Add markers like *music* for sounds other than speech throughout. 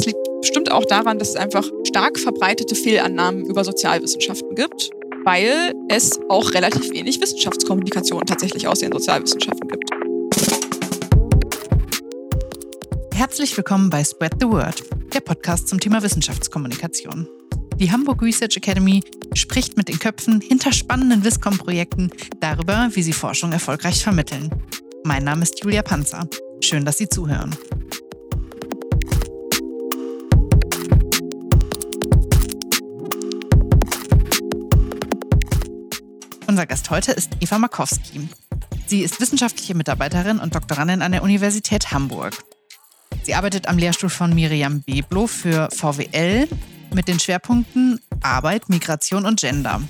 Es liegt bestimmt auch daran, dass es einfach stark verbreitete Fehlannahmen über Sozialwissenschaften gibt, weil es auch relativ wenig Wissenschaftskommunikation tatsächlich aus den Sozialwissenschaften gibt. Herzlich willkommen bei Spread the Word, der Podcast zum Thema Wissenschaftskommunikation. Die Hamburg Research Academy spricht mit den Köpfen hinter spannenden Wiscom-Projekten darüber, wie sie Forschung erfolgreich vermitteln. Mein Name ist Julia Panzer. Schön, dass Sie zuhören. Unser Gast heute ist Eva Markowski. Sie ist wissenschaftliche Mitarbeiterin und Doktorandin an der Universität Hamburg. Sie arbeitet am Lehrstuhl von Miriam Beblo für VWL mit den Schwerpunkten Arbeit, Migration und Gender.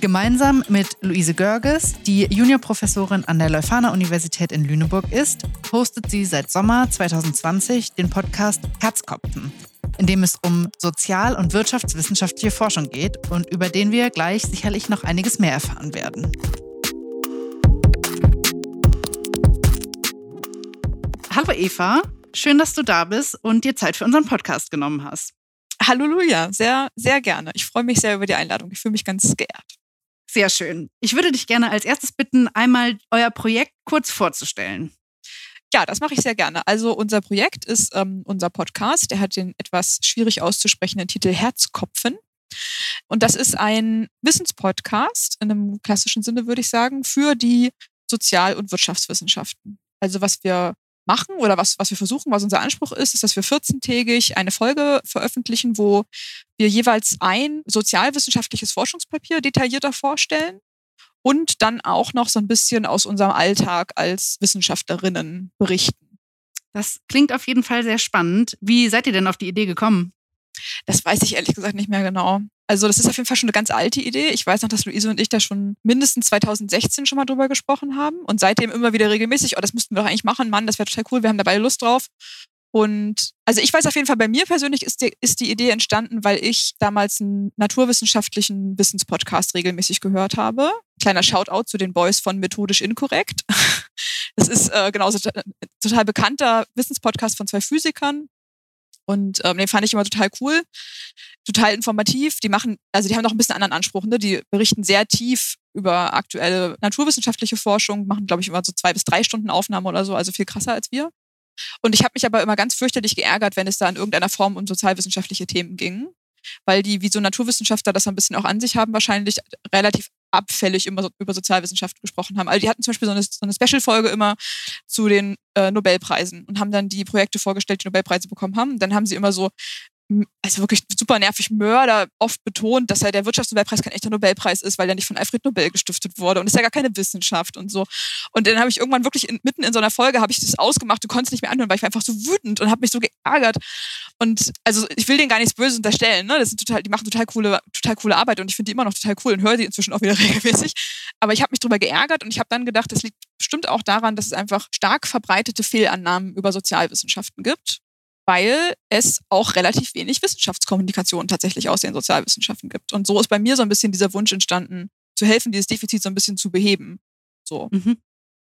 Gemeinsam mit Luise Görges, die Juniorprofessorin an der Leuphana Universität in Lüneburg ist, hostet sie seit Sommer 2020 den Podcast Herzkopfen, in dem es um sozial- und wirtschaftswissenschaftliche Forschung geht und über den wir gleich sicherlich noch einiges mehr erfahren werden. Hallo Eva, schön, dass du da bist und dir Zeit für unseren Podcast genommen hast. Halleluja, sehr, sehr gerne. Ich freue mich sehr über die Einladung. Ich fühle mich ganz geehrt. Sehr schön. Ich würde dich gerne als erstes bitten, einmal euer Projekt kurz vorzustellen. Ja, das mache ich sehr gerne. Also unser Projekt ist ähm, unser Podcast. Der hat den etwas schwierig auszusprechenden Titel Herzkopfen. Und das ist ein Wissenspodcast in einem klassischen Sinne, würde ich sagen, für die Sozial- und Wirtschaftswissenschaften. Also was wir machen oder was, was wir versuchen, was unser Anspruch ist, ist, dass wir 14-tägig eine Folge veröffentlichen, wo wir jeweils ein sozialwissenschaftliches Forschungspapier detaillierter vorstellen und dann auch noch so ein bisschen aus unserem Alltag als Wissenschaftlerinnen berichten. Das klingt auf jeden Fall sehr spannend. Wie seid ihr denn auf die Idee gekommen? Das weiß ich ehrlich gesagt nicht mehr genau. Also das ist auf jeden Fall schon eine ganz alte Idee. Ich weiß noch, dass Luise und ich da schon mindestens 2016 schon mal drüber gesprochen haben und seitdem immer wieder regelmäßig, oh, das müssten wir doch eigentlich machen, Mann, das wäre total cool, wir haben dabei Lust drauf. Und also ich weiß auf jeden Fall, bei mir persönlich ist die, ist die Idee entstanden, weil ich damals einen naturwissenschaftlichen Wissenspodcast regelmäßig gehört habe. Kleiner Shoutout zu den Boys von Methodisch Inkorrekt. *laughs* Das ist äh, genauso total bekannter Wissenspodcast von zwei Physikern, und ähm, den fand ich immer total cool, total informativ. Die machen, also die haben noch ein bisschen anderen Anspruch. Ne? Die berichten sehr tief über aktuelle naturwissenschaftliche Forschung, machen, glaube ich, immer so zwei bis drei Stunden Aufnahme oder so, also viel krasser als wir. Und ich habe mich aber immer ganz fürchterlich geärgert, wenn es da in irgendeiner Form um sozialwissenschaftliche Themen ging. Weil die, wie so Naturwissenschaftler das ein bisschen auch an sich haben, wahrscheinlich relativ abfällig immer über Sozialwissenschaften gesprochen haben. Also die hatten zum Beispiel so eine, so eine Special-Folge immer zu den äh, Nobelpreisen und haben dann die Projekte vorgestellt, die Nobelpreise bekommen haben. Dann haben sie immer so also wirklich super nervig Mörder oft betont, dass ja der Wirtschaftsnobelpreis kein echter Nobelpreis ist, weil er nicht von Alfred Nobel gestiftet wurde und ist ja gar keine Wissenschaft und so. Und dann habe ich irgendwann wirklich in, mitten in so einer Folge habe ich das ausgemacht, du konntest nicht mehr anhören, weil ich war einfach so wütend und habe mich so geärgert. Und also ich will denen gar nichts Böses unterstellen, ne? Das sind total, die machen total coole, total coole Arbeit und ich finde die immer noch total cool und höre die inzwischen auch wieder *laughs* regelmäßig. Aber ich habe mich darüber geärgert und ich habe dann gedacht, das liegt bestimmt auch daran, dass es einfach stark verbreitete Fehlannahmen über Sozialwissenschaften gibt weil es auch relativ wenig Wissenschaftskommunikation tatsächlich aus den Sozialwissenschaften gibt. Und so ist bei mir so ein bisschen dieser Wunsch entstanden, zu helfen, dieses Defizit so ein bisschen zu beheben. So. Mhm.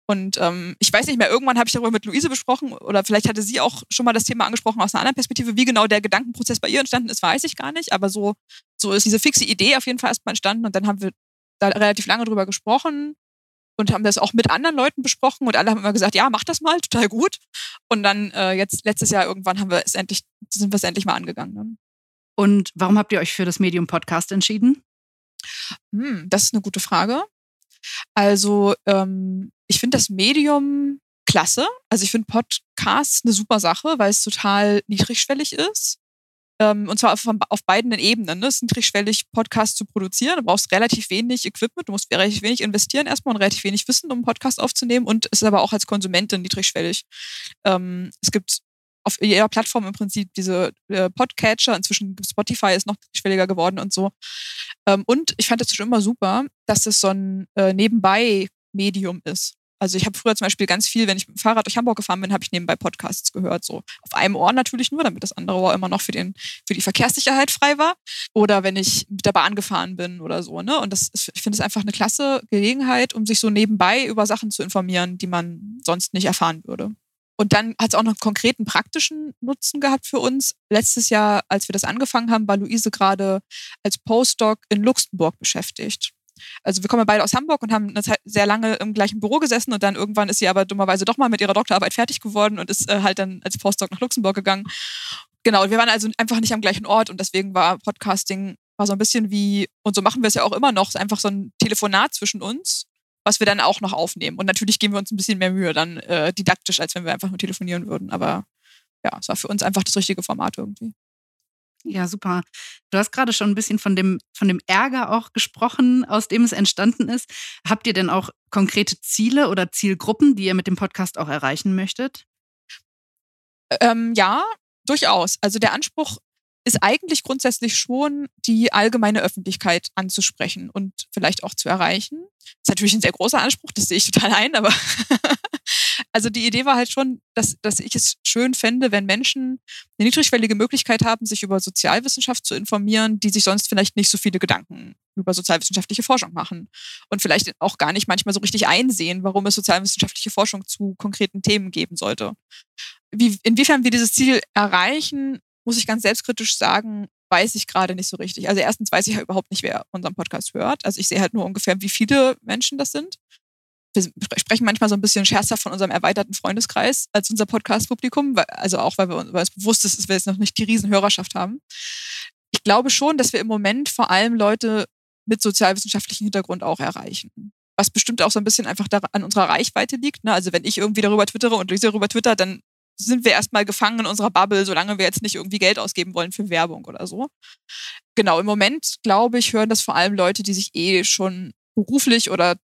Und ähm, ich weiß nicht mehr, irgendwann habe ich darüber mit Luise besprochen oder vielleicht hatte sie auch schon mal das Thema angesprochen aus einer anderen Perspektive. Wie genau der Gedankenprozess bei ihr entstanden ist, weiß ich gar nicht. Aber so, so ist diese fixe Idee auf jeden Fall erstmal entstanden und dann haben wir da relativ lange drüber gesprochen und haben das auch mit anderen Leuten besprochen und alle haben immer gesagt, ja, mach das mal, total gut. Und dann äh, jetzt letztes Jahr irgendwann haben wir es endlich, sind wir es endlich mal angegangen. Dann. Und warum habt ihr euch für das Medium Podcast entschieden? Hm, das ist eine gute Frage. Also ähm, ich finde das Medium klasse. Also ich finde Podcast eine super Sache, weil es total niedrigschwellig ist. Ähm, und zwar auf, auf beiden Ebenen. Ne? Es ist niedrigschwellig, Podcasts zu produzieren. Du brauchst relativ wenig Equipment, du musst relativ wenig investieren erstmal und relativ wenig Wissen, um einen Podcast aufzunehmen. Und es ist aber auch als Konsumentin niedrigschwellig. Ähm, es gibt auf jeder Plattform im Prinzip diese äh, Podcatcher. Inzwischen Spotify ist noch schwieriger geworden und so. Ähm, und ich fand das schon immer super, dass es so ein äh, Nebenbei-Medium ist. Also ich habe früher zum Beispiel ganz viel, wenn ich mit dem Fahrrad durch Hamburg gefahren bin, habe ich nebenbei Podcasts gehört. So auf einem Ohr natürlich nur, damit das andere Ohr immer noch für, den, für die Verkehrssicherheit frei war. Oder wenn ich mit der Bahn gefahren bin oder so. Ne? Und das ist, ich finde es einfach eine klasse Gelegenheit, um sich so nebenbei über Sachen zu informieren, die man sonst nicht erfahren würde. Und dann hat es auch noch einen konkreten praktischen Nutzen gehabt für uns. Letztes Jahr, als wir das angefangen haben, war Luise gerade als Postdoc in Luxemburg beschäftigt. Also wir kommen beide aus Hamburg und haben eine Zeit sehr lange im gleichen Büro gesessen und dann irgendwann ist sie aber dummerweise doch mal mit ihrer Doktorarbeit fertig geworden und ist äh, halt dann als Postdoc nach Luxemburg gegangen. Genau, wir waren also einfach nicht am gleichen Ort und deswegen war Podcasting war so ein bisschen wie, und so machen wir es ja auch immer noch, einfach so ein Telefonat zwischen uns, was wir dann auch noch aufnehmen. Und natürlich geben wir uns ein bisschen mehr Mühe dann äh, didaktisch, als wenn wir einfach nur telefonieren würden. Aber ja, es war für uns einfach das richtige Format irgendwie. Ja, super. Du hast gerade schon ein bisschen von dem, von dem Ärger auch gesprochen, aus dem es entstanden ist. Habt ihr denn auch konkrete Ziele oder Zielgruppen, die ihr mit dem Podcast auch erreichen möchtet? Ähm, ja, durchaus. Also der Anspruch ist eigentlich grundsätzlich schon, die allgemeine Öffentlichkeit anzusprechen und vielleicht auch zu erreichen. Das ist natürlich ein sehr großer Anspruch, das sehe ich total ein, aber *laughs* also die Idee war halt schon, dass, dass ich es schön fände, wenn Menschen eine niedrigschwellige Möglichkeit haben, sich über Sozialwissenschaft zu informieren, die sich sonst vielleicht nicht so viele Gedanken über sozialwissenschaftliche Forschung machen und vielleicht auch gar nicht manchmal so richtig einsehen, warum es sozialwissenschaftliche Forschung zu konkreten Themen geben sollte. Wie, inwiefern wir dieses Ziel erreichen, muss ich ganz selbstkritisch sagen, weiß ich gerade nicht so richtig. Also erstens weiß ich halt überhaupt nicht, wer unseren Podcast hört. Also ich sehe halt nur ungefähr, wie viele Menschen das sind wir sprechen manchmal so ein bisschen scherzhaft von unserem erweiterten Freundeskreis als unser Podcast-Publikum, also auch, weil, wir, weil es bewusst ist, dass wir jetzt noch nicht die Riesenhörerschaft haben. Ich glaube schon, dass wir im Moment vor allem Leute mit sozialwissenschaftlichem Hintergrund auch erreichen. Was bestimmt auch so ein bisschen einfach an unserer Reichweite liegt. Ne? Also wenn ich irgendwie darüber twittere und Lisa darüber twittert, dann sind wir erstmal gefangen in unserer Bubble, solange wir jetzt nicht irgendwie Geld ausgeben wollen für Werbung oder so. Genau, im Moment, glaube ich, hören das vor allem Leute, die sich eh schon beruflich oder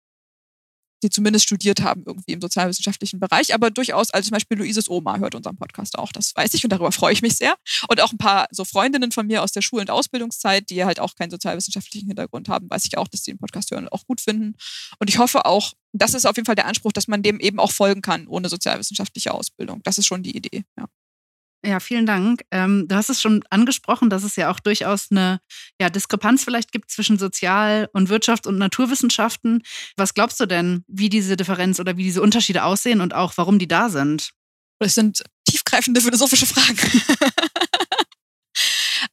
die zumindest studiert haben irgendwie im sozialwissenschaftlichen Bereich, aber durchaus, also zum Beispiel Luises Oma hört unseren Podcast auch, das weiß ich und darüber freue ich mich sehr. Und auch ein paar so Freundinnen von mir aus der Schul- und Ausbildungszeit, die halt auch keinen sozialwissenschaftlichen Hintergrund haben, weiß ich auch, dass die den Podcast hören und auch gut finden. Und ich hoffe auch, das ist auf jeden Fall der Anspruch, dass man dem eben auch folgen kann ohne sozialwissenschaftliche Ausbildung. Das ist schon die Idee, ja. Ja, vielen Dank. Ähm, du hast es schon angesprochen, dass es ja auch durchaus eine ja, Diskrepanz vielleicht gibt zwischen Sozial- und Wirtschafts- und Naturwissenschaften. Was glaubst du denn, wie diese Differenz oder wie diese Unterschiede aussehen und auch warum die da sind? Das sind tiefgreifende philosophische Fragen. *laughs*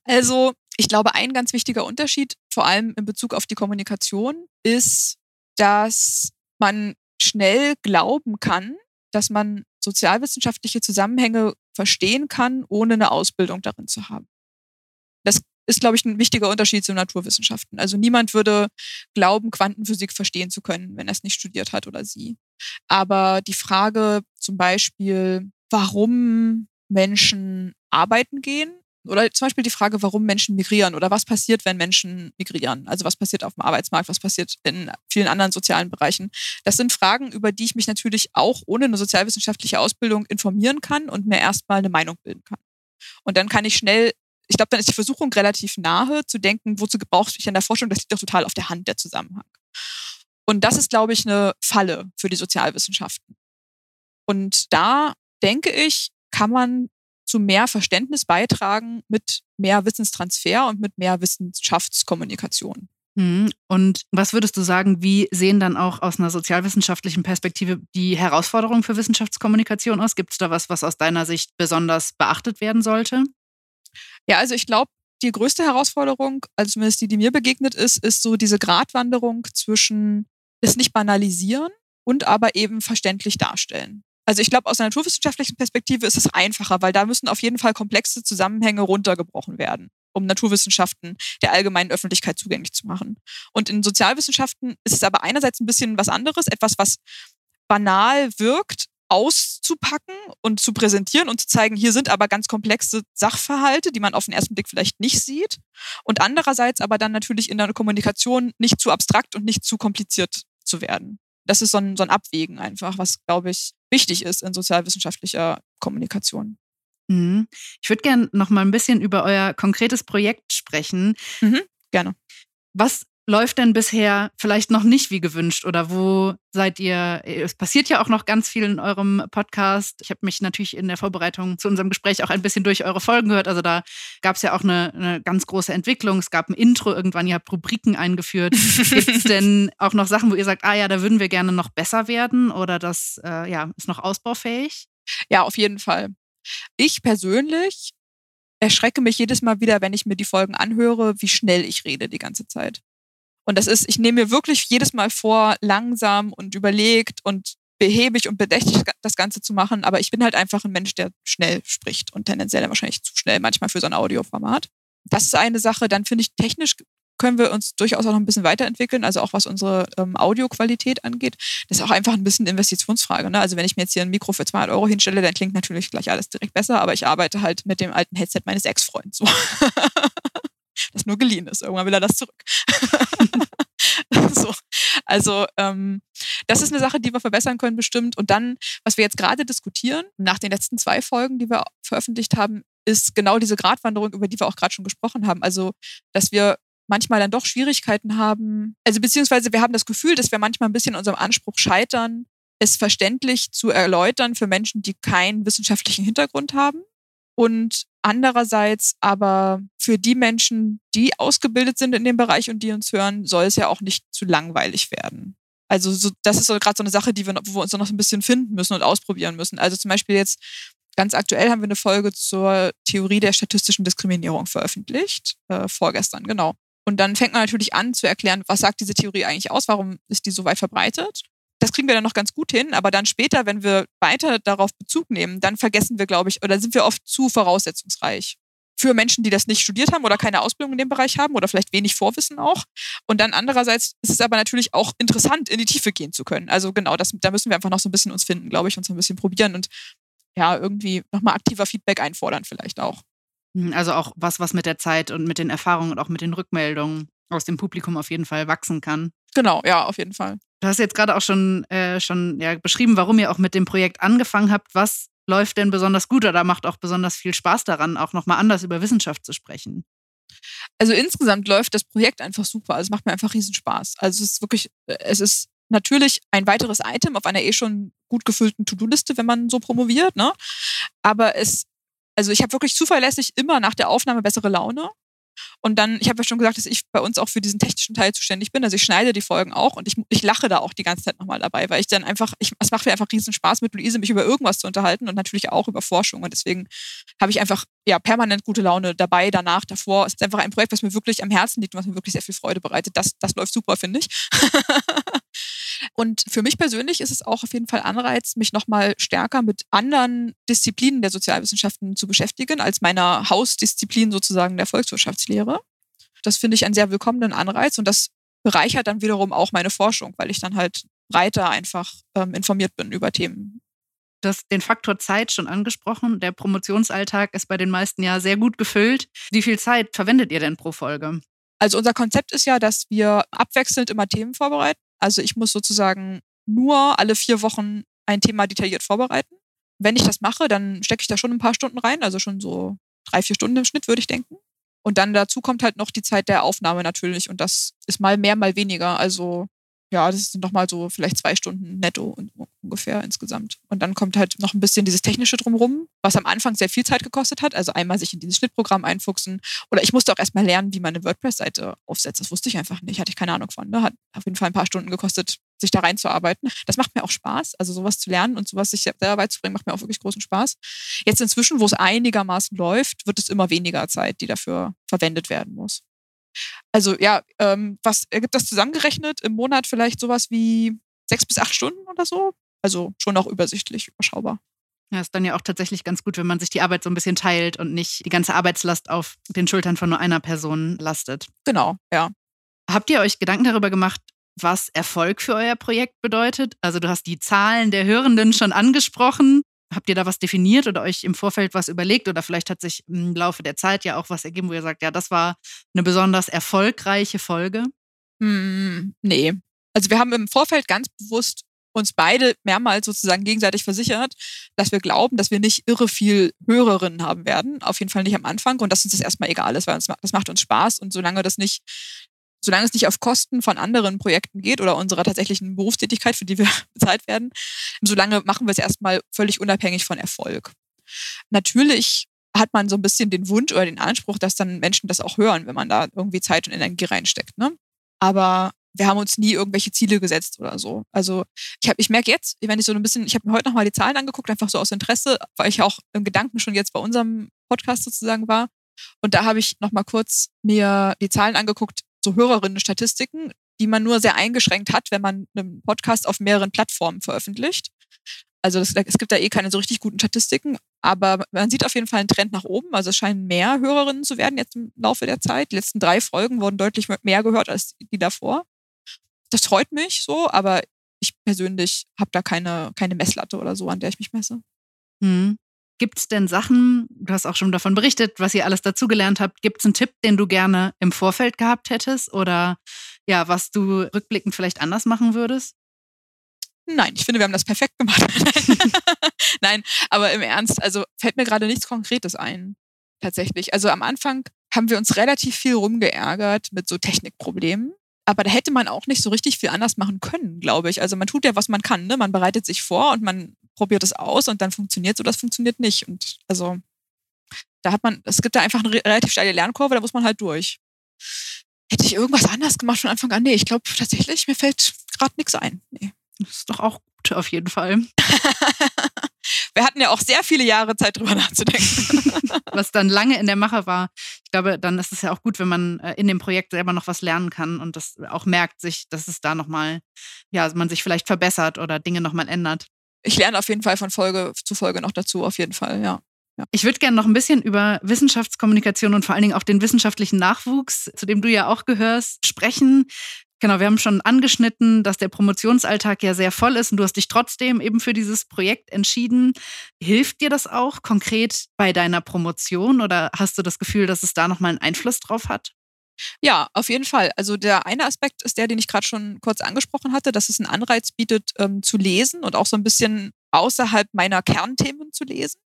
also, ich glaube, ein ganz wichtiger Unterschied, vor allem in Bezug auf die Kommunikation, ist, dass man schnell glauben kann, dass man sozialwissenschaftliche Zusammenhänge verstehen kann, ohne eine Ausbildung darin zu haben. Das ist, glaube ich, ein wichtiger Unterschied zu Naturwissenschaften. Also niemand würde glauben, Quantenphysik verstehen zu können, wenn er es nicht studiert hat oder sie. Aber die Frage zum Beispiel, warum Menschen arbeiten gehen, oder zum Beispiel die Frage, warum Menschen migrieren oder was passiert, wenn Menschen migrieren. Also was passiert auf dem Arbeitsmarkt, was passiert in vielen anderen sozialen Bereichen. Das sind Fragen, über die ich mich natürlich auch ohne eine sozialwissenschaftliche Ausbildung informieren kann und mir erstmal eine Meinung bilden kann. Und dann kann ich schnell, ich glaube, dann ist die Versuchung relativ nahe zu denken, wozu gebraucht ich in der Forschung, das liegt doch total auf der Hand, der Zusammenhang. Und das ist, glaube ich, eine Falle für die Sozialwissenschaften. Und da denke ich, kann man zu mehr Verständnis beitragen mit mehr Wissenstransfer und mit mehr Wissenschaftskommunikation. Mhm. Und was würdest du sagen, wie sehen dann auch aus einer sozialwissenschaftlichen Perspektive die Herausforderungen für Wissenschaftskommunikation aus? Gibt es da was, was aus deiner Sicht besonders beachtet werden sollte? Ja, also ich glaube, die größte Herausforderung, also zumindest die, die mir begegnet ist, ist so diese Gratwanderung zwischen es nicht banalisieren und aber eben verständlich darstellen. Also ich glaube, aus einer naturwissenschaftlichen Perspektive ist es einfacher, weil da müssen auf jeden Fall komplexe Zusammenhänge runtergebrochen werden, um Naturwissenschaften der allgemeinen Öffentlichkeit zugänglich zu machen. Und in Sozialwissenschaften ist es aber einerseits ein bisschen was anderes, etwas, was banal wirkt, auszupacken und zu präsentieren und zu zeigen, hier sind aber ganz komplexe Sachverhalte, die man auf den ersten Blick vielleicht nicht sieht. Und andererseits aber dann natürlich in der Kommunikation nicht zu abstrakt und nicht zu kompliziert zu werden das ist so ein, so ein Abwägen einfach, was, glaube ich, wichtig ist in sozialwissenschaftlicher Kommunikation. Mhm. Ich würde gerne noch mal ein bisschen über euer konkretes Projekt sprechen. Mhm, gerne. Was läuft denn bisher vielleicht noch nicht wie gewünscht oder wo seid ihr? Es passiert ja auch noch ganz viel in eurem Podcast. Ich habe mich natürlich in der Vorbereitung zu unserem Gespräch auch ein bisschen durch eure Folgen gehört. Also da gab es ja auch eine, eine, ganz große Entwicklung. Es gab ein Intro irgendwann, ihr habt Rubriken eingeführt. *laughs* Gibt es denn auch noch Sachen, wo ihr sagt, ah ja, da würden wir gerne noch besser werden oder das äh, ja, ist noch ausbaufähig? Ja, auf jeden Fall. Ich persönlich erschrecke mich jedes Mal wieder, wenn ich mir die Folgen anhöre, wie schnell ich rede die ganze Zeit. Und das ist, ich nehme mir wirklich jedes Mal vor, langsam und überlegt und behäbig und bedächtig das Ganze zu machen. Aber ich bin halt einfach ein Mensch, der schnell spricht und tendenziell wahrscheinlich zu schnell manchmal für so ein Audioformat. Das ist eine Sache. Dann finde ich, technisch können wir uns durchaus auch noch ein bisschen weiterentwickeln, also auch was unsere ähm, Audioqualität angeht. Das ist auch einfach ein bisschen Investitionsfrage. Ne? Also wenn ich mir jetzt hier ein Mikro für 200 Euro hinstelle, dann klingt natürlich gleich alles direkt besser, aber ich arbeite halt mit dem alten Headset meines Ex-Freundes so. *laughs* das nur geliehen ist. Irgendwann will er das zurück. *laughs* so. Also ähm, das ist eine Sache, die wir verbessern können bestimmt. Und dann, was wir jetzt gerade diskutieren, nach den letzten zwei Folgen, die wir veröffentlicht haben, ist genau diese Gratwanderung, über die wir auch gerade schon gesprochen haben. Also, dass wir manchmal dann doch Schwierigkeiten haben. Also beziehungsweise wir haben das Gefühl, dass wir manchmal ein bisschen unserem Anspruch scheitern, es verständlich zu erläutern für Menschen, die keinen wissenschaftlichen Hintergrund haben. Und andererseits aber für die Menschen, die ausgebildet sind in dem Bereich und die uns hören, soll es ja auch nicht zu langweilig werden. Also so, das ist so gerade so eine Sache, die wir, wo wir uns noch ein bisschen finden müssen und ausprobieren müssen. Also zum Beispiel jetzt ganz aktuell haben wir eine Folge zur Theorie der statistischen Diskriminierung veröffentlicht, äh, vorgestern, genau. Und dann fängt man natürlich an zu erklären, was sagt diese Theorie eigentlich aus, warum ist die so weit verbreitet. Das kriegen wir dann noch ganz gut hin, aber dann später, wenn wir weiter darauf Bezug nehmen, dann vergessen wir, glaube ich, oder sind wir oft zu voraussetzungsreich für Menschen, die das nicht studiert haben oder keine Ausbildung in dem Bereich haben oder vielleicht wenig Vorwissen auch. Und dann andererseits ist es aber natürlich auch interessant, in die Tiefe gehen zu können. Also genau, das, da müssen wir einfach noch so ein bisschen uns finden, glaube ich, uns ein bisschen probieren und ja, irgendwie nochmal aktiver Feedback einfordern vielleicht auch. Hm, also auch was, was mit der Zeit und mit den Erfahrungen und auch mit den Rückmeldungen aus dem Publikum auf jeden Fall wachsen kann. Genau, ja, auf jeden Fall. Du hast jetzt gerade auch schon, äh, schon ja, beschrieben, warum ihr auch mit dem Projekt angefangen habt. Was läuft denn besonders gut oder macht auch besonders viel Spaß daran, auch nochmal anders über Wissenschaft zu sprechen? Also insgesamt läuft das Projekt einfach super. Also es macht mir einfach riesen Spaß. Also es ist wirklich, äh, es ist natürlich ein weiteres Item auf einer eh schon gut gefüllten To-Do-Liste, wenn man so promoviert. Ne? Aber es also ich habe wirklich zuverlässig immer nach der Aufnahme bessere Laune. Und dann, ich habe ja schon gesagt, dass ich bei uns auch für diesen technischen Teil zuständig bin. Also ich schneide die Folgen auch und ich, ich lache da auch die ganze Zeit nochmal dabei, weil ich dann einfach, ich, es macht mir einfach riesen Spaß, mit Luise mich über irgendwas zu unterhalten und natürlich auch über Forschung. Und deswegen habe ich einfach ja permanent gute Laune dabei, danach, davor. Es ist einfach ein Projekt, was mir wirklich am Herzen liegt und was mir wirklich sehr viel Freude bereitet. Das, das läuft super, finde ich. *laughs* Und für mich persönlich ist es auch auf jeden Fall Anreiz, mich nochmal stärker mit anderen Disziplinen der Sozialwissenschaften zu beschäftigen, als meiner Hausdisziplin sozusagen der Volkswirtschaftslehre. Das finde ich einen sehr willkommenen Anreiz und das bereichert dann wiederum auch meine Forschung, weil ich dann halt breiter einfach ähm, informiert bin über Themen. Du hast den Faktor Zeit schon angesprochen. Der Promotionsalltag ist bei den meisten ja sehr gut gefüllt. Wie viel Zeit verwendet ihr denn pro Folge? Also unser Konzept ist ja, dass wir abwechselnd immer Themen vorbereiten. Also ich muss sozusagen nur alle vier Wochen ein Thema detailliert vorbereiten. Wenn ich das mache, dann stecke ich da schon ein paar Stunden rein, also schon so drei, vier Stunden im Schnitt, würde ich denken. Und dann dazu kommt halt noch die Zeit der Aufnahme natürlich. Und das ist mal mehr, mal weniger. Also ja, das sind nochmal so vielleicht zwei Stunden netto ungefähr insgesamt. Und dann kommt halt noch ein bisschen dieses Technische drumrum, was am Anfang sehr viel Zeit gekostet hat. Also einmal sich in dieses Schnittprogramm einfuchsen. Oder ich musste auch erstmal lernen, wie man eine WordPress-Seite aufsetzt. Das wusste ich einfach nicht, hatte ich keine Ahnung von. Ne? Hat auf jeden Fall ein paar Stunden gekostet, sich da reinzuarbeiten. Das macht mir auch Spaß. Also sowas zu lernen und sowas sich selber beizubringen, macht mir auch wirklich großen Spaß. Jetzt inzwischen, wo es einigermaßen läuft, wird es immer weniger Zeit, die dafür verwendet werden muss. Also ja, ähm, was ergibt das zusammengerechnet? Im Monat vielleicht sowas wie sechs bis acht Stunden oder so? Also schon auch übersichtlich, überschaubar. Ja, ist dann ja auch tatsächlich ganz gut, wenn man sich die Arbeit so ein bisschen teilt und nicht die ganze Arbeitslast auf den Schultern von nur einer Person lastet. Genau, ja. Habt ihr euch Gedanken darüber gemacht, was Erfolg für euer Projekt bedeutet? Also du hast die Zahlen der Hörenden schon angesprochen. Habt ihr da was definiert oder euch im Vorfeld was überlegt? Oder vielleicht hat sich im Laufe der Zeit ja auch was ergeben, wo ihr sagt, ja, das war eine besonders erfolgreiche Folge? Hm, nee. Also wir haben im Vorfeld ganz bewusst uns beide mehrmals sozusagen gegenseitig versichert, dass wir glauben, dass wir nicht irre viel Hörerinnen haben werden. Auf jeden Fall nicht am Anfang und dass uns das erstmal egal ist, weil uns, das macht uns Spaß und solange das nicht solange es nicht auf Kosten von anderen Projekten geht oder unserer tatsächlichen Berufstätigkeit, für die wir *laughs* bezahlt werden, solange machen wir es erstmal völlig unabhängig von Erfolg. Natürlich hat man so ein bisschen den Wunsch oder den Anspruch, dass dann Menschen das auch hören, wenn man da irgendwie Zeit und Energie reinsteckt. Ne? Aber wir haben uns nie irgendwelche Ziele gesetzt oder so. Also ich habe, ich merke jetzt, wenn ich so ein bisschen, ich habe mir heute nochmal die Zahlen angeguckt, einfach so aus Interesse, weil ich auch im Gedanken schon jetzt bei unserem Podcast sozusagen war. Und da habe ich nochmal kurz mir die Zahlen angeguckt, so Hörerinnen-Statistiken, die man nur sehr eingeschränkt hat, wenn man einen Podcast auf mehreren Plattformen veröffentlicht. Also das, es gibt da eh keine so richtig guten Statistiken, aber man sieht auf jeden Fall einen Trend nach oben. Also es scheinen mehr Hörerinnen zu werden jetzt im Laufe der Zeit. Die letzten drei Folgen wurden deutlich mehr gehört als die davor. Das freut mich so, aber ich persönlich habe da keine, keine Messlatte oder so, an der ich mich messe. Hm. Gibt es denn Sachen, du hast auch schon davon berichtet, was ihr alles dazugelernt habt, gibt es einen Tipp, den du gerne im Vorfeld gehabt hättest oder ja, was du rückblickend vielleicht anders machen würdest? Nein, ich finde, wir haben das perfekt gemacht. *laughs* Nein, aber im Ernst, also fällt mir gerade nichts Konkretes ein. Tatsächlich. Also am Anfang haben wir uns relativ viel rumgeärgert mit so Technikproblemen. Aber da hätte man auch nicht so richtig viel anders machen können, glaube ich. Also man tut ja, was man kann. Ne? Man bereitet sich vor und man probiert es aus und dann funktioniert es oder das funktioniert nicht. Und also da hat man, es gibt da einfach eine relativ steile Lernkurve, da muss man halt durch. Hätte ich irgendwas anders gemacht von Anfang an? Nee, ich glaube tatsächlich, mir fällt gerade nichts ein. Nee. Das ist doch auch gut auf jeden Fall. *laughs* Wir hatten ja auch sehr viele Jahre Zeit, drüber nachzudenken. *laughs* was dann lange in der Mache war. Ich glaube, dann ist es ja auch gut, wenn man äh, in dem Projekt selber noch was lernen kann und das auch merkt sich, dass es da nochmal, ja, man sich vielleicht verbessert oder Dinge nochmal ändert. Ich lerne auf jeden Fall von Folge zu Folge noch dazu, auf jeden Fall, ja. Ja. Ich würde gerne noch ein bisschen über Wissenschaftskommunikation und vor allen Dingen auch den wissenschaftlichen Nachwuchs, zu dem du ja auch gehörst, sprechen. Genau, wir haben schon angeschnitten, dass der Promotionsalltag ja sehr voll ist und du hast dich trotzdem eben für dieses Projekt entschieden. Hilft dir das auch konkret bei deiner Promotion oder hast du das Gefühl, dass es da nochmal einen Einfluss drauf hat? Ja, auf jeden Fall. Also der eine Aspekt ist der, den ich gerade schon kurz angesprochen hatte, dass es einen Anreiz bietet, ähm, zu lesen und auch so ein bisschen außerhalb meiner Kernthemen zu lesen,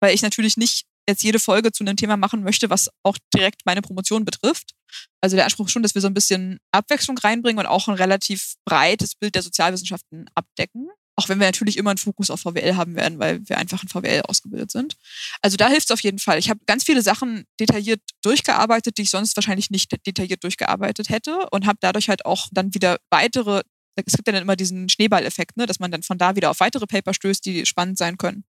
weil ich natürlich nicht jetzt jede Folge zu einem Thema machen möchte, was auch direkt meine Promotion betrifft. Also der Anspruch ist schon, dass wir so ein bisschen Abwechslung reinbringen und auch ein relativ breites Bild der Sozialwissenschaften abdecken. Auch wenn wir natürlich immer einen Fokus auf VWL haben werden, weil wir einfach in VWL ausgebildet sind. Also da hilft es auf jeden Fall. Ich habe ganz viele Sachen detailliert durchgearbeitet, die ich sonst wahrscheinlich nicht detailliert durchgearbeitet hätte und habe dadurch halt auch dann wieder weitere es gibt ja dann immer diesen Schneeballeffekt, ne, dass man dann von da wieder auf weitere Paper stößt, die spannend sein können.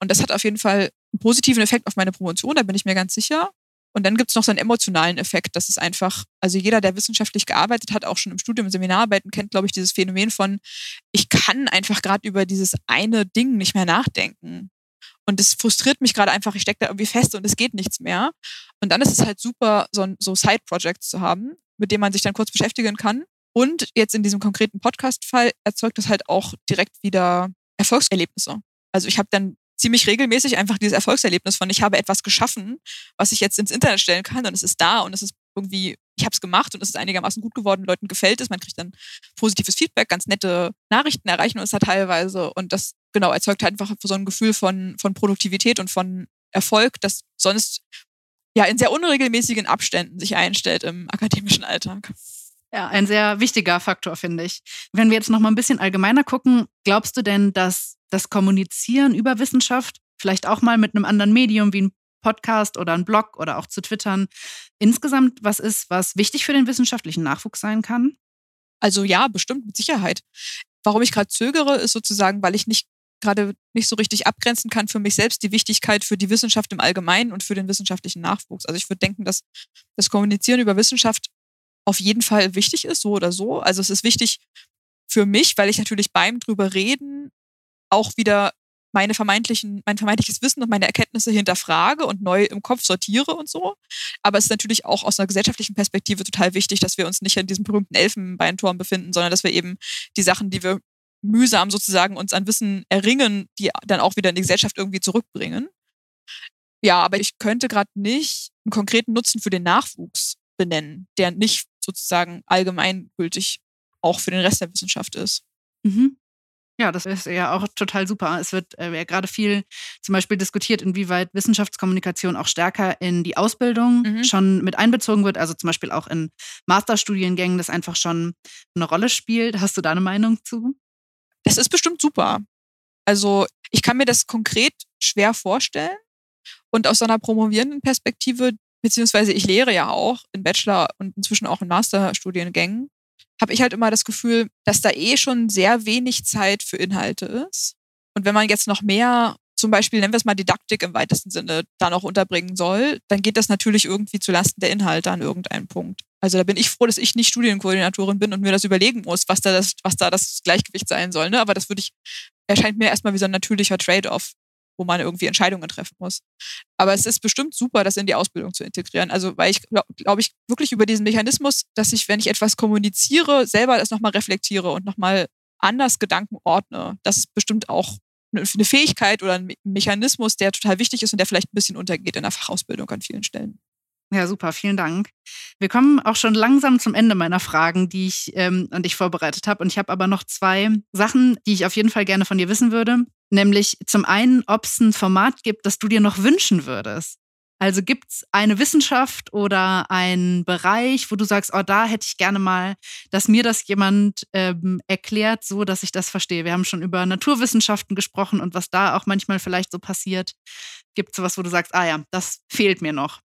Und das hat auf jeden Fall einen positiven Effekt auf meine Promotion, da bin ich mir ganz sicher. Und dann gibt es noch so einen emotionalen Effekt. Das ist einfach, also jeder, der wissenschaftlich gearbeitet hat, auch schon im Studium, Seminararbeiten, kennt, glaube ich, dieses Phänomen von, ich kann einfach gerade über dieses eine Ding nicht mehr nachdenken. Und es frustriert mich gerade einfach, ich stecke da irgendwie fest und es geht nichts mehr. Und dann ist es halt super, so, so Side-Projects zu haben, mit denen man sich dann kurz beschäftigen kann. Und jetzt in diesem konkreten Podcast-Fall erzeugt es halt auch direkt wieder Erfolgserlebnisse. Also ich habe dann ziemlich regelmäßig einfach dieses Erfolgserlebnis von, ich habe etwas geschaffen, was ich jetzt ins Internet stellen kann und es ist da und es ist irgendwie, ich habe es gemacht und es ist einigermaßen gut geworden, Leuten gefällt es, man kriegt dann positives Feedback, ganz nette Nachrichten erreichen uns da teilweise und das genau erzeugt halt einfach so ein Gefühl von, von Produktivität und von Erfolg, das sonst ja in sehr unregelmäßigen Abständen sich einstellt im akademischen Alltag. Ja, ein sehr wichtiger Faktor, finde ich. Wenn wir jetzt noch mal ein bisschen allgemeiner gucken, glaubst du denn, dass das Kommunizieren über Wissenschaft, vielleicht auch mal mit einem anderen Medium wie ein Podcast oder ein Blog oder auch zu twittern, insgesamt was ist, was wichtig für den wissenschaftlichen Nachwuchs sein kann? Also ja, bestimmt mit Sicherheit. Warum ich gerade zögere, ist sozusagen, weil ich nicht gerade nicht so richtig abgrenzen kann für mich selbst die Wichtigkeit für die Wissenschaft im Allgemeinen und für den wissenschaftlichen Nachwuchs. Also ich würde denken, dass das Kommunizieren über Wissenschaft auf jeden Fall wichtig ist, so oder so. Also es ist wichtig für mich, weil ich natürlich beim drüber reden auch wieder meine vermeintlichen, mein vermeintliches Wissen und meine Erkenntnisse hinterfrage und neu im Kopf sortiere und so. Aber es ist natürlich auch aus einer gesellschaftlichen Perspektive total wichtig, dass wir uns nicht in diesem berühmten Elfenbeinturm befinden, sondern dass wir eben die Sachen, die wir mühsam sozusagen uns an Wissen erringen, die dann auch wieder in die Gesellschaft irgendwie zurückbringen. Ja, aber ich könnte gerade nicht einen konkreten Nutzen für den Nachwuchs benennen, der nicht sozusagen allgemeingültig auch für den Rest der Wissenschaft ist. Mhm. Ja, das ist ja auch total super. Es wird äh, ja gerade viel zum Beispiel diskutiert, inwieweit Wissenschaftskommunikation auch stärker in die Ausbildung mhm. schon mit einbezogen wird. Also zum Beispiel auch in Masterstudiengängen, das einfach schon eine Rolle spielt. Hast du da eine Meinung zu? Das ist bestimmt super. Also ich kann mir das konkret schwer vorstellen. Und aus einer promovierenden Perspektive beziehungsweise ich lehre ja auch in Bachelor und inzwischen auch in Masterstudiengängen. Habe ich halt immer das Gefühl, dass da eh schon sehr wenig Zeit für Inhalte ist. Und wenn man jetzt noch mehr, zum Beispiel nennen wir es mal Didaktik im weitesten Sinne, da noch unterbringen soll, dann geht das natürlich irgendwie zulasten der Inhalte an irgendeinem Punkt. Also da bin ich froh, dass ich nicht Studienkoordinatorin bin und mir das überlegen muss, was da das, was da das Gleichgewicht sein soll. Ne? Aber das würde ich, erscheint mir erstmal wie so ein natürlicher Trade-off wo man irgendwie Entscheidungen treffen muss. Aber es ist bestimmt super, das in die Ausbildung zu integrieren. Also, weil ich glaube glaub ich wirklich über diesen Mechanismus, dass ich, wenn ich etwas kommuniziere, selber das nochmal reflektiere und nochmal anders Gedanken ordne. Das ist bestimmt auch eine Fähigkeit oder ein Mechanismus, der total wichtig ist und der vielleicht ein bisschen untergeht in der Fachausbildung an vielen Stellen. Ja, super, vielen Dank. Wir kommen auch schon langsam zum Ende meiner Fragen, die ich ähm, an dich vorbereitet habe. Und ich habe aber noch zwei Sachen, die ich auf jeden Fall gerne von dir wissen würde. Nämlich zum einen, ob es ein Format gibt, das du dir noch wünschen würdest. Also gibt es eine Wissenschaft oder einen Bereich, wo du sagst, oh, da hätte ich gerne mal, dass mir das jemand ähm, erklärt, so dass ich das verstehe. Wir haben schon über Naturwissenschaften gesprochen und was da auch manchmal vielleicht so passiert. Gibt es sowas, wo du sagst, ah ja, das fehlt mir noch?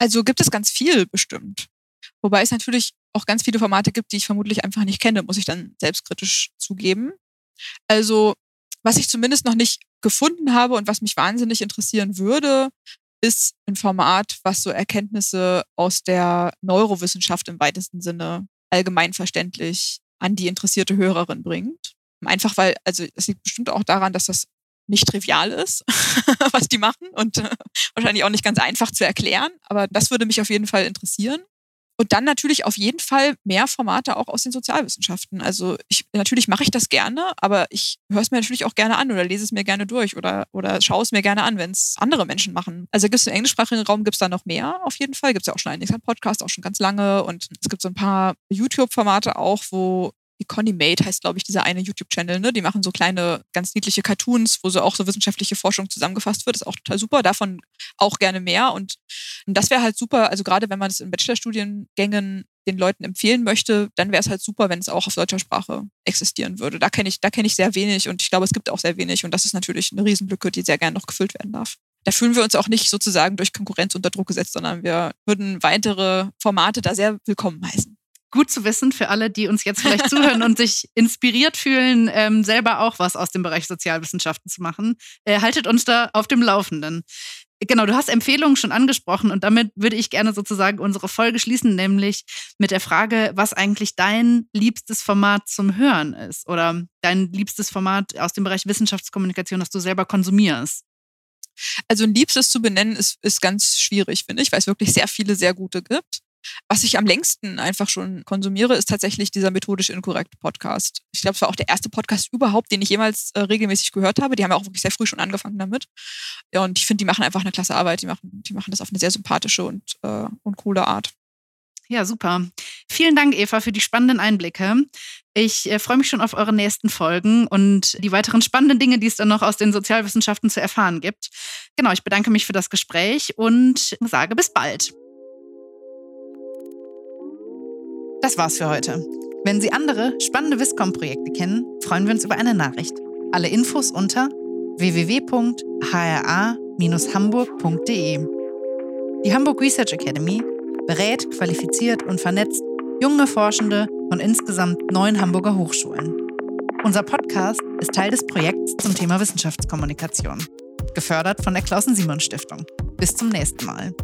Also gibt es ganz viel bestimmt. Wobei es natürlich auch ganz viele Formate gibt, die ich vermutlich einfach nicht kenne, muss ich dann selbstkritisch zugeben. Also was ich zumindest noch nicht gefunden habe und was mich wahnsinnig interessieren würde, ist ein Format, was so Erkenntnisse aus der Neurowissenschaft im weitesten Sinne allgemeinverständlich an die interessierte Hörerin bringt. Einfach weil, also es liegt bestimmt auch daran, dass das nicht trivial ist, *laughs* was die machen und äh, wahrscheinlich auch nicht ganz einfach zu erklären. Aber das würde mich auf jeden Fall interessieren. Und dann natürlich auf jeden Fall mehr Formate auch aus den Sozialwissenschaften. Also ich, natürlich mache ich das gerne, aber ich höre es mir natürlich auch gerne an oder lese es mir gerne durch oder, oder schaue es mir gerne an, wenn es andere Menschen machen. Also gibt es im englischsprachigen Raum gibt es da noch mehr auf jeden Fall. Gibt es ja auch schon einiges an Podcasts, auch schon ganz lange. Und es gibt so ein paar YouTube-Formate auch, wo Conny Mate heißt, glaube ich, dieser eine YouTube-Channel, ne? Die machen so kleine, ganz niedliche Cartoons, wo so auch so wissenschaftliche Forschung zusammengefasst wird. Ist auch total super. Davon auch gerne mehr. Und das wäre halt super, also gerade wenn man es in Bachelorstudiengängen den Leuten empfehlen möchte, dann wäre es halt super, wenn es auch auf deutscher Sprache existieren würde. Da kenne ich, da kenne ich sehr wenig und ich glaube, es gibt auch sehr wenig. Und das ist natürlich eine Riesenlücke, die sehr gerne noch gefüllt werden darf da fühlen wir uns auch nicht sozusagen durch Konkurrenz unter Druck gesetzt, sondern wir würden weitere Formate da sehr willkommen heißen gut zu wissen für alle, die uns jetzt vielleicht zuhören und sich inspiriert fühlen, ähm, selber auch was aus dem Bereich Sozialwissenschaften zu machen. Äh, haltet uns da auf dem Laufenden. Genau, du hast Empfehlungen schon angesprochen und damit würde ich gerne sozusagen unsere Folge schließen, nämlich mit der Frage, was eigentlich dein liebstes Format zum Hören ist oder dein liebstes Format aus dem Bereich Wissenschaftskommunikation, das du selber konsumierst. Also ein liebstes zu benennen ist, ist ganz schwierig, finde ich, weil es wirklich sehr viele sehr gute gibt. Was ich am längsten einfach schon konsumiere, ist tatsächlich dieser methodisch inkorrekt Podcast. Ich glaube, es war auch der erste Podcast überhaupt, den ich jemals äh, regelmäßig gehört habe. Die haben ja auch wirklich sehr früh schon angefangen damit. Ja, und ich finde, die machen einfach eine klasse Arbeit. Die machen, die machen das auf eine sehr sympathische und, äh, und coole Art. Ja, super. Vielen Dank, Eva, für die spannenden Einblicke. Ich äh, freue mich schon auf eure nächsten Folgen und die weiteren spannenden Dinge, die es dann noch aus den Sozialwissenschaften zu erfahren gibt. Genau, ich bedanke mich für das Gespräch und sage bis bald. Das war's für heute. Wenn Sie andere spannende Viscom-Projekte kennen, freuen wir uns über eine Nachricht. Alle Infos unter www.hra-hamburg.de. Die Hamburg Research Academy berät, qualifiziert und vernetzt junge Forschende von insgesamt neun Hamburger Hochschulen. Unser Podcast ist Teil des Projekts zum Thema Wissenschaftskommunikation, gefördert von der Klausen-Simon-Stiftung. Bis zum nächsten Mal.